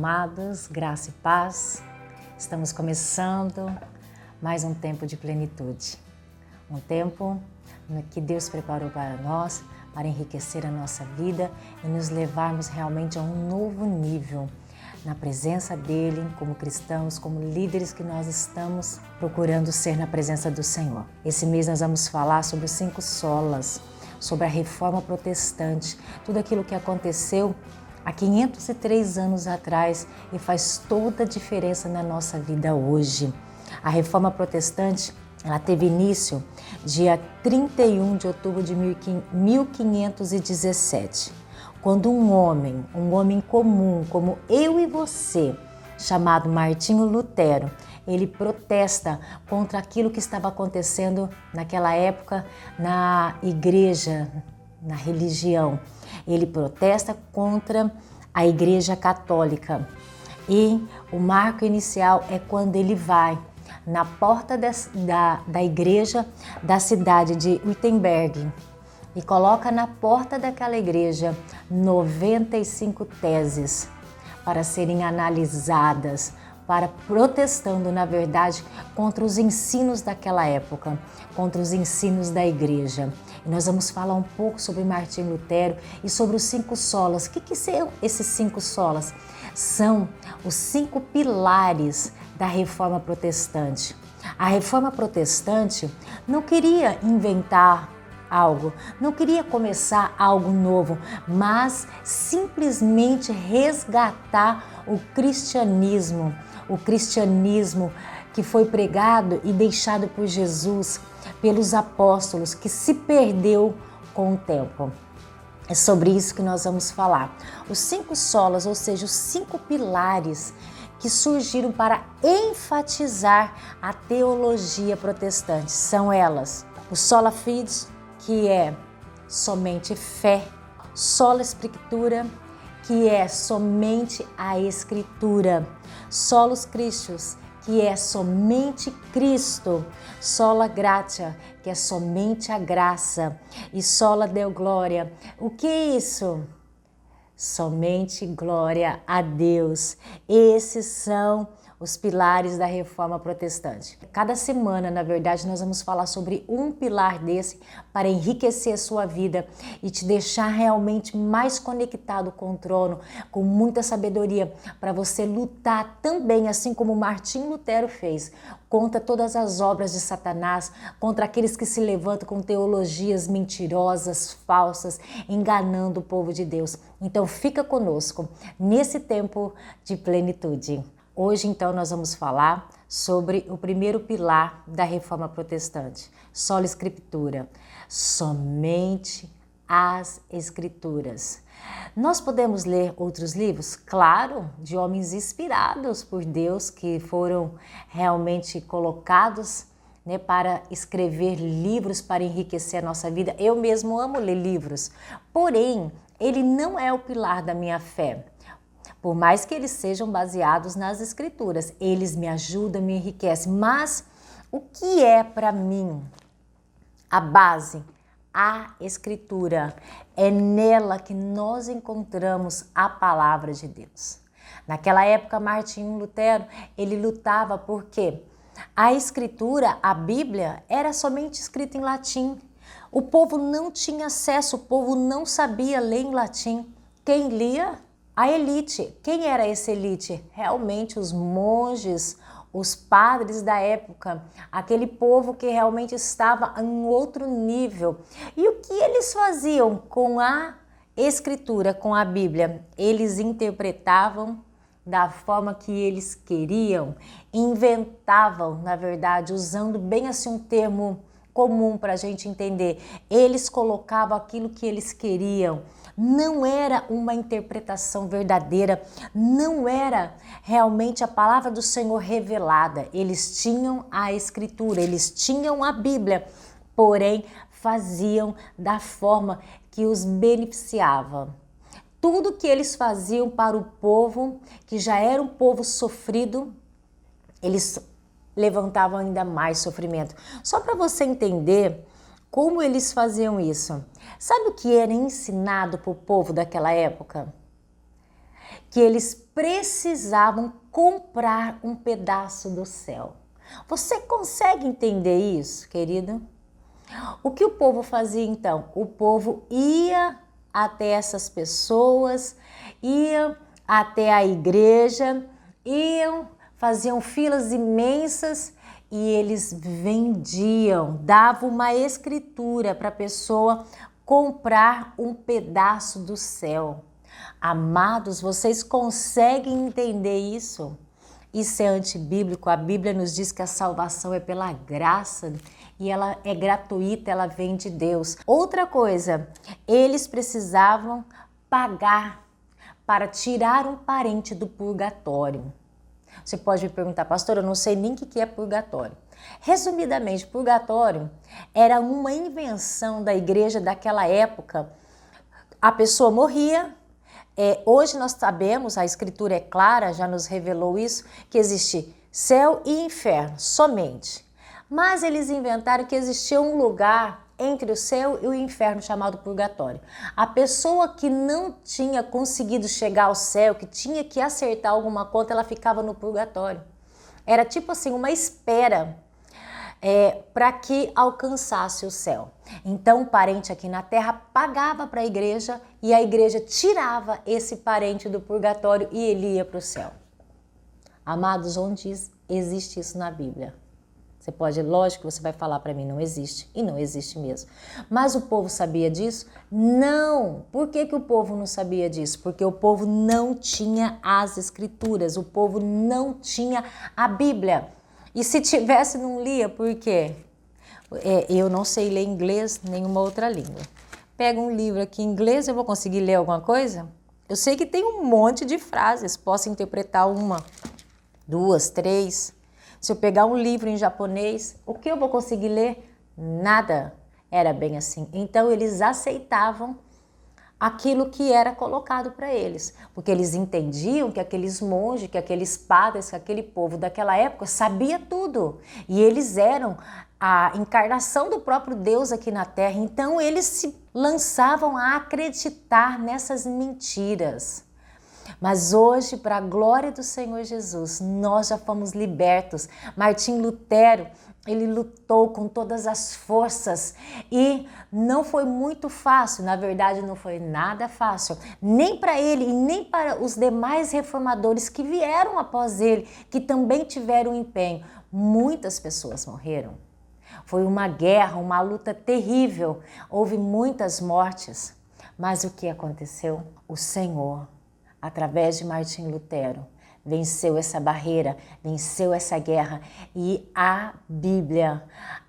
amados, graça e paz. Estamos começando mais um tempo de plenitude. Um tempo que Deus preparou para nós para enriquecer a nossa vida e nos levarmos realmente a um novo nível na presença dele, como cristãos, como líderes que nós estamos procurando ser na presença do Senhor. Esse mês nós vamos falar sobre os cinco solas, sobre a reforma protestante, tudo aquilo que aconteceu há 503 anos atrás e faz toda a diferença na nossa vida hoje. A reforma protestante ela teve início dia 31 de outubro de 1517 quando um homem, um homem comum como eu e você, chamado Martinho Lutero, ele protesta contra aquilo que estava acontecendo naquela época na igreja, na religião. Ele protesta contra a igreja católica. E o marco inicial é quando ele vai na porta da, da igreja da cidade de Wittenberg, e coloca na porta daquela igreja 95 teses para serem analisadas, para protestando, na verdade, contra os ensinos daquela época, contra os ensinos da igreja. E nós vamos falar um pouco sobre Martim Lutero e sobre os cinco solas. O que, que são esses cinco solas? São os cinco pilares da reforma protestante. A reforma protestante não queria inventar algo, não queria começar algo novo, mas simplesmente resgatar o cristianismo, o cristianismo que foi pregado e deixado por Jesus, pelos apóstolos, que se perdeu com o tempo. É sobre isso que nós vamos falar. Os cinco solas, ou seja, os cinco pilares que surgiram para enfatizar a teologia protestante são elas: o sola fide, que é somente fé, sola escritura, que é somente a escritura, solos Christus, que é somente Cristo, sola gratia, que é somente a graça, e sola deu glória. O que é isso? Somente glória a Deus. Esses são os pilares da reforma protestante. Cada semana, na verdade, nós vamos falar sobre um pilar desse para enriquecer a sua vida e te deixar realmente mais conectado com o trono, com muita sabedoria, para você lutar também, assim como Martim Lutero fez, contra todas as obras de Satanás, contra aqueles que se levantam com teologias mentirosas, falsas, enganando o povo de Deus. Então fica conosco nesse tempo de plenitude. Hoje, então, nós vamos falar sobre o primeiro pilar da reforma protestante, sola escritura, somente as escrituras. Nós podemos ler outros livros? Claro, de homens inspirados por Deus que foram realmente colocados né, para escrever livros para enriquecer a nossa vida. Eu mesmo amo ler livros, porém, ele não é o pilar da minha fé. Por mais que eles sejam baseados nas escrituras, eles me ajudam, me enriquecem. Mas o que é para mim a base? A escritura. É nela que nós encontramos a palavra de Deus. Naquela época, Martinho Lutero, ele lutava porque a escritura, a Bíblia, era somente escrita em latim. O povo não tinha acesso, o povo não sabia ler em latim. Quem lia a elite, quem era essa elite? Realmente os monges, os padres da época, aquele povo que realmente estava em outro nível. E o que eles faziam com a escritura, com a Bíblia? Eles interpretavam da forma que eles queriam, inventavam, na verdade, usando bem assim um termo comum para a gente entender. Eles colocavam aquilo que eles queriam não era uma interpretação verdadeira, não era realmente a palavra do Senhor revelada. Eles tinham a Escritura, eles tinham a Bíblia, porém faziam da forma que os beneficiava. Tudo que eles faziam para o povo, que já era um povo sofrido, eles levantavam ainda mais sofrimento. Só para você entender como eles faziam isso? Sabe o que era ensinado para o povo daquela época? que eles precisavam comprar um pedaço do céu. Você consegue entender isso, querido? O que o povo fazia então? O povo ia até essas pessoas, ia até a igreja, iam, faziam filas imensas e eles vendiam, davam uma escritura para a pessoa comprar um pedaço do céu. Amados, vocês conseguem entender isso? Isso é antibíblico. A Bíblia nos diz que a salvação é pela graça e ela é gratuita, ela vem de Deus. Outra coisa, eles precisavam pagar para tirar um parente do purgatório. Você pode me perguntar, pastor, eu não sei nem o que é purgatório. Resumidamente, purgatório era uma invenção da igreja daquela época. A pessoa morria. É, hoje nós sabemos, a escritura é clara, já nos revelou isso, que existe céu e inferno somente. Mas eles inventaram que existia um lugar entre o céu e o inferno chamado purgatório. A pessoa que não tinha conseguido chegar ao céu, que tinha que acertar alguma conta, ela ficava no purgatório. Era tipo assim, uma espera é, para que alcançasse o céu. Então, o parente aqui na terra pagava para a igreja e a igreja tirava esse parente do purgatório e ele ia para o céu. Amados, onde existe isso na Bíblia? Você pode, lógico você vai falar para mim, não existe. E não existe mesmo. Mas o povo sabia disso? Não! Por que, que o povo não sabia disso? Porque o povo não tinha as escrituras, o povo não tinha a Bíblia. E se tivesse, não lia, por quê? É, eu não sei ler inglês, nenhuma outra língua. Pega um livro aqui em inglês, eu vou conseguir ler alguma coisa? Eu sei que tem um monte de frases, posso interpretar uma, duas, três. Se eu pegar um livro em japonês, o que eu vou conseguir ler? Nada. Era bem assim. Então eles aceitavam aquilo que era colocado para eles, porque eles entendiam que aqueles monges, que aqueles padres, que aquele povo daquela época sabia tudo e eles eram a encarnação do próprio Deus aqui na Terra. Então eles se lançavam a acreditar nessas mentiras. Mas hoje, para a glória do Senhor Jesus, nós já fomos libertos. Martim Lutero, ele lutou com todas as forças e não foi muito fácil, na verdade não foi nada fácil, nem para ele e nem para os demais reformadores que vieram após ele, que também tiveram empenho. Muitas pessoas morreram. Foi uma guerra, uma luta terrível, houve muitas mortes. Mas o que aconteceu? O Senhor através de Martim Lutero, venceu essa barreira, venceu essa guerra e a Bíblia,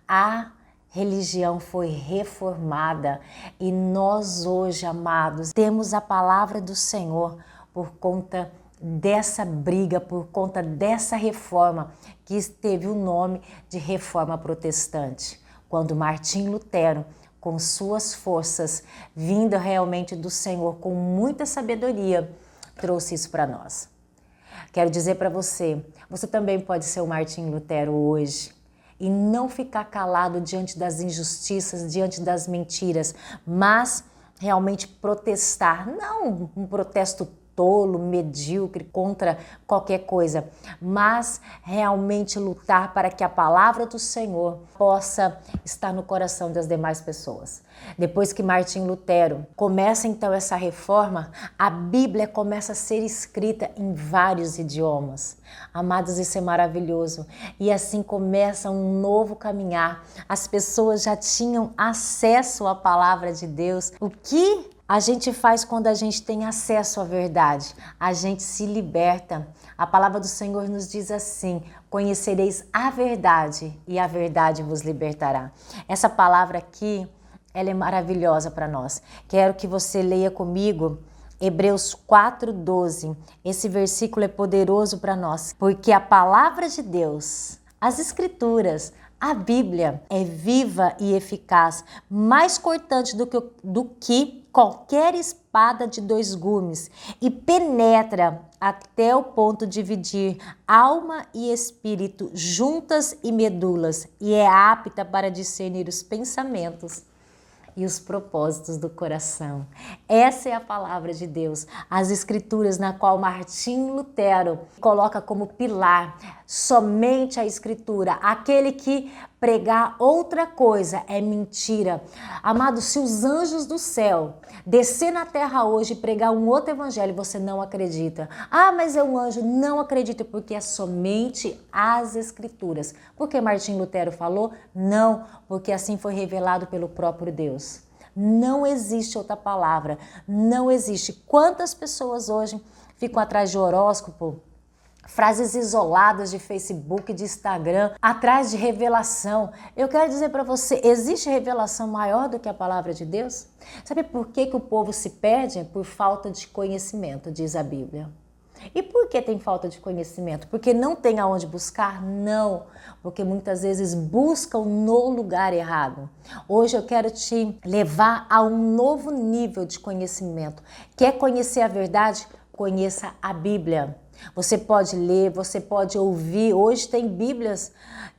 a religião foi reformada e nós hoje, amados, temos a palavra do Senhor por conta dessa briga, por conta dessa reforma que teve o nome de Reforma Protestante. Quando Martim Lutero, com suas forças, vindo realmente do Senhor com muita sabedoria, trouxe isso para nós. Quero dizer para você, você também pode ser o Martim Lutero hoje e não ficar calado diante das injustiças, diante das mentiras, mas realmente protestar, não um protesto tolo, medíocre contra qualquer coisa, mas realmente lutar para que a palavra do Senhor possa estar no coração das demais pessoas. Depois que Martim Lutero começa então essa reforma, a Bíblia começa a ser escrita em vários idiomas. Amados, isso é maravilhoso. E assim começa um novo caminhar. As pessoas já tinham acesso à palavra de Deus. O que a gente faz quando a gente tem acesso à verdade. A gente se liberta. A palavra do Senhor nos diz assim: Conhecereis a verdade e a verdade vos libertará. Essa palavra aqui, ela é maravilhosa para nós. Quero que você leia comigo Hebreus 4:12. Esse versículo é poderoso para nós, porque a palavra de Deus, as escrituras, a Bíblia é viva e eficaz, mais cortante do que, do que qualquer espada de dois gumes e penetra até o ponto de dividir alma e espírito, juntas e medulas, e é apta para discernir os pensamentos e os propósitos do coração. Essa é a palavra de Deus, as escrituras na qual Martim Lutero coloca como pilar somente a escritura. Aquele que pregar outra coisa é mentira. Amado, se os anjos do céu descer na terra hoje e pregar um outro evangelho, você não acredita. Ah, mas é um anjo, não acredita porque é somente as escrituras. Porque Martim Lutero falou? Não, porque assim foi revelado pelo próprio Deus. Não existe outra palavra, não existe. Quantas pessoas hoje ficam atrás de horóscopo, frases isoladas de Facebook, de Instagram, atrás de revelação. Eu quero dizer para você, existe revelação maior do que a palavra de Deus? Sabe por que, que o povo se perde? Por falta de conhecimento, diz a Bíblia. E por que tem falta de conhecimento? Porque não tem aonde buscar? Não, porque muitas vezes buscam no lugar errado. Hoje eu quero te levar a um novo nível de conhecimento. Quer conhecer a verdade? Conheça a Bíblia. Você pode ler, você pode ouvir. Hoje tem Bíblias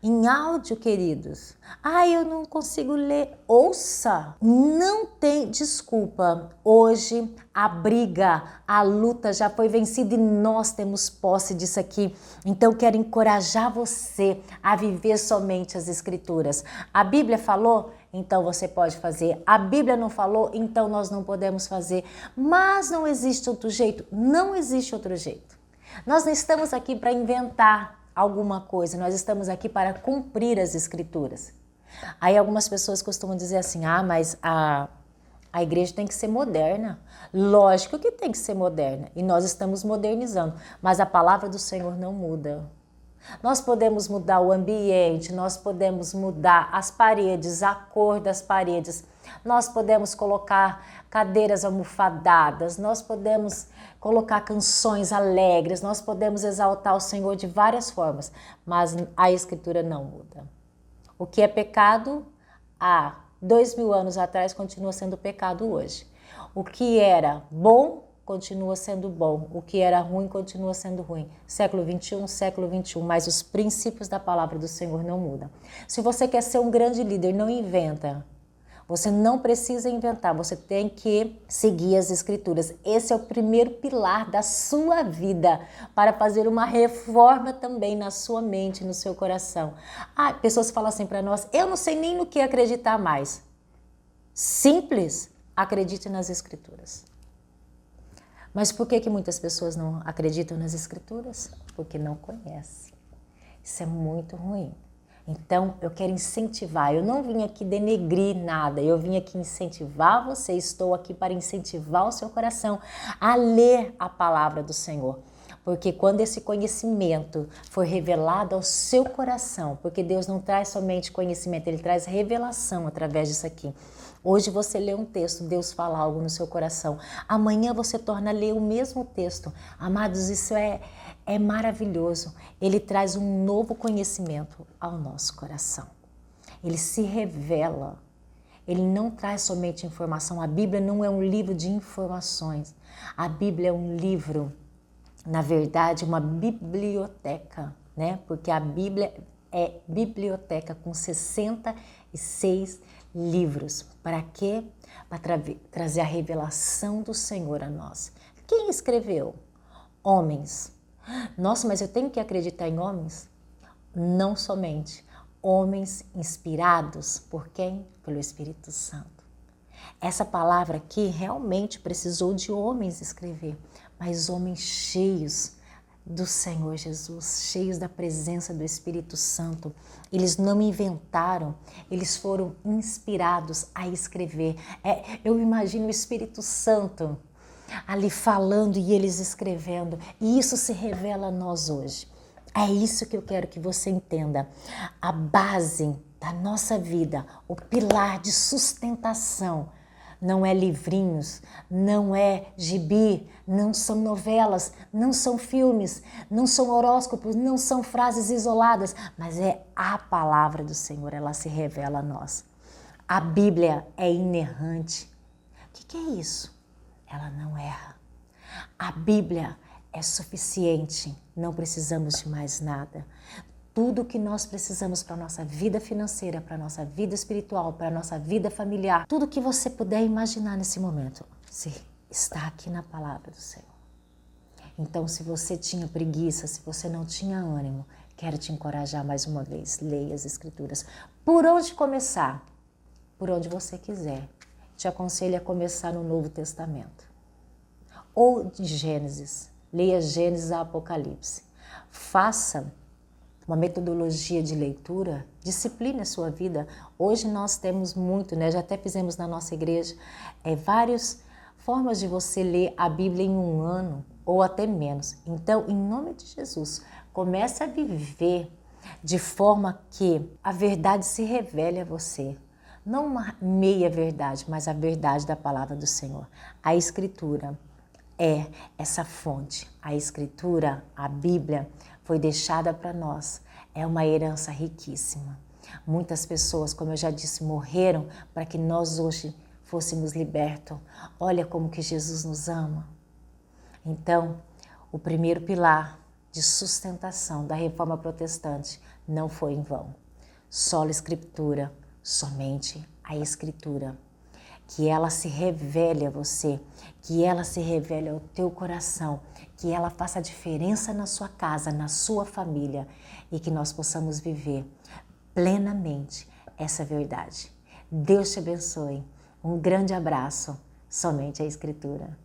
em áudio, queridos. Ah, eu não consigo ler. Ouça. Não tem desculpa. Hoje a briga, a luta já foi vencida e nós temos posse disso aqui. Então quero encorajar você a viver somente as escrituras. A Bíblia falou, então você pode fazer. A Bíblia não falou, então nós não podemos fazer. Mas não existe outro jeito. Não existe outro jeito. Nós não estamos aqui para inventar alguma coisa, nós estamos aqui para cumprir as escrituras. Aí algumas pessoas costumam dizer assim: ah, mas a, a igreja tem que ser moderna. Lógico que tem que ser moderna e nós estamos modernizando, mas a palavra do Senhor não muda. Nós podemos mudar o ambiente, nós podemos mudar as paredes, a cor das paredes, nós podemos colocar cadeiras almofadadas, nós podemos colocar canções alegres, nós podemos exaltar o Senhor de várias formas, mas a Escritura não muda. O que é pecado há dois mil anos atrás continua sendo pecado hoje. O que era bom continua sendo bom, o que era ruim continua sendo ruim. Século 21, século 21, mas os princípios da palavra do Senhor não mudam. Se você quer ser um grande líder, não inventa. Você não precisa inventar, você tem que seguir as escrituras. Esse é o primeiro pilar da sua vida para fazer uma reforma também na sua mente, no seu coração. Ah, pessoas falam assim para nós: "Eu não sei nem no que acreditar mais". Simples, acredite nas escrituras. Mas por que, que muitas pessoas não acreditam nas escrituras? Porque não conhecem. Isso é muito ruim. Então, eu quero incentivar. Eu não vim aqui denegrir nada, eu vim aqui incentivar você. Estou aqui para incentivar o seu coração a ler a palavra do Senhor. Porque quando esse conhecimento for revelado ao seu coração, porque Deus não traz somente conhecimento, Ele traz revelação através disso aqui. Hoje você lê um texto, Deus fala algo no seu coração. Amanhã você torna a ler o mesmo texto. Amados, isso é, é maravilhoso. Ele traz um novo conhecimento ao nosso coração. Ele se revela. Ele não traz somente informação. A Bíblia não é um livro de informações. A Bíblia é um livro, na verdade, uma biblioteca, né? Porque a Bíblia é biblioteca com 66 livros. Para quê? Para tra trazer a revelação do Senhor a nós. Quem escreveu? Homens. Nossa, mas eu tenho que acreditar em homens? Não somente. Homens inspirados por quem? Pelo Espírito Santo. Essa palavra aqui realmente precisou de homens escrever, mas homens cheios do Senhor Jesus, cheios da presença do Espírito Santo. Eles não inventaram, eles foram inspirados a escrever. É, eu imagino o Espírito Santo ali falando e eles escrevendo, e isso se revela a nós hoje. É isso que eu quero que você entenda. A base da nossa vida, o pilar de sustentação não é livrinhos, não é gibi, não são novelas, não são filmes, não são horóscopos, não são frases isoladas, mas é a palavra do Senhor, ela se revela a nós. A Bíblia é inerrante. O que, que é isso? Ela não erra. A Bíblia é suficiente, não precisamos de mais nada. Tudo o que nós precisamos para a nossa vida financeira, para a nossa vida espiritual, para a nossa vida familiar, tudo que você puder imaginar nesse momento, se está aqui na palavra do Senhor. Então, se você tinha preguiça, se você não tinha ânimo, quero te encorajar mais uma vez. Leia as Escrituras. Por onde começar? Por onde você quiser. Te aconselho a começar no Novo Testamento. Ou de Gênesis. Leia Gênesis a Apocalipse. Faça uma metodologia de leitura, discipline a sua vida. Hoje nós temos muito, né? Já até fizemos na nossa igreja é, várias formas de você ler a Bíblia em um ano ou até menos. Então, em nome de Jesus, comece a viver de forma que a verdade se revele a você. Não uma meia verdade, mas a verdade da palavra do Senhor. A Escritura é essa fonte. A Escritura, a Bíblia, foi deixada para nós. É uma herança riquíssima. Muitas pessoas, como eu já disse, morreram para que nós hoje fôssemos libertos. Olha como que Jesus nos ama. Então, o primeiro pilar de sustentação da reforma protestante não foi em vão. Só a escritura, somente a escritura. Que ela se revele a você, que ela se revele ao teu coração, que ela faça diferença na sua casa, na sua família e que nós possamos viver plenamente essa verdade. Deus te abençoe. Um grande abraço. Somente a Escritura.